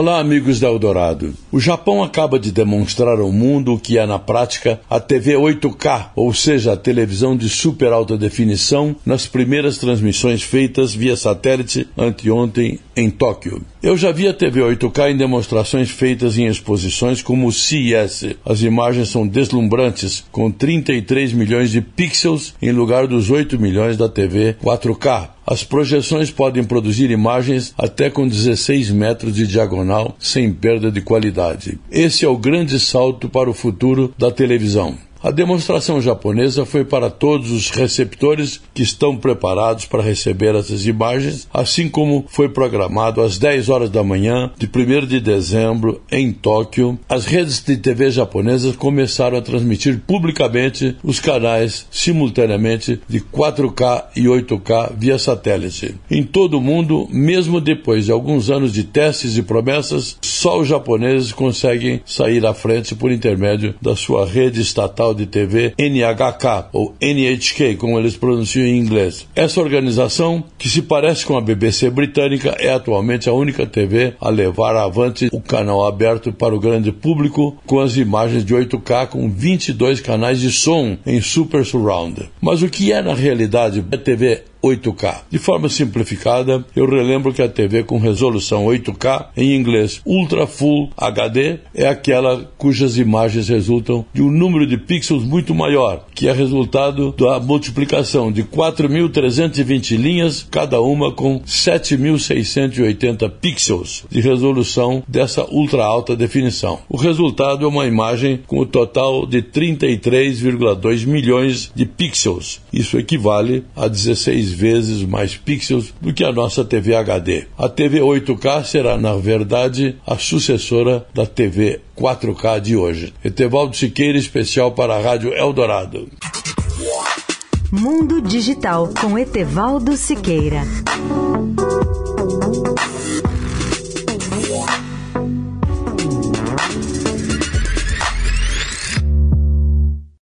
Olá, amigos da Eldorado. O Japão acaba de demonstrar ao mundo o que é na prática a TV 8K, ou seja, a televisão de super alta definição, nas primeiras transmissões feitas via satélite anteontem em Tóquio. Eu já vi a TV 8K em demonstrações feitas em exposições como o CES. As imagens são deslumbrantes, com 33 milhões de pixels em lugar dos 8 milhões da TV 4K. As projeções podem produzir imagens até com 16 metros de diagonal sem perda de qualidade. Esse é o grande salto para o futuro da televisão. A demonstração japonesa foi para todos os receptores que estão preparados para receber essas imagens, assim como foi programado às 10 horas da manhã de 1 de dezembro em Tóquio. As redes de TV japonesas começaram a transmitir publicamente os canais simultaneamente de 4K e 8K via satélite. Em todo o mundo, mesmo depois de alguns anos de testes e promessas, só os japoneses conseguem sair à frente por intermédio da sua rede estatal de TV NHK, ou NHK, como eles pronunciam em inglês. Essa organização, que se parece com a BBC britânica, é atualmente a única TV a levar avante o canal aberto para o grande público com as imagens de 8K com 22 canais de som em Super Surround. Mas o que é na realidade a TV 8K. De forma simplificada, eu relembro que a TV com resolução 8K, em inglês Ultra Full HD, é aquela cujas imagens resultam de um número de pixels muito maior, que é resultado da multiplicação de 4.320 linhas, cada uma com 7.680 pixels de resolução dessa ultra alta definição. O resultado é uma imagem com o total de 33,2 milhões de pixels. Isso equivale a 16 vezes mais pixels do que a nossa TV HD. A TV 8K será, na verdade, a sucessora da TV 4K de hoje. Etevaldo Siqueira, especial para a Rádio Eldorado. Mundo Digital com Etevaldo Siqueira.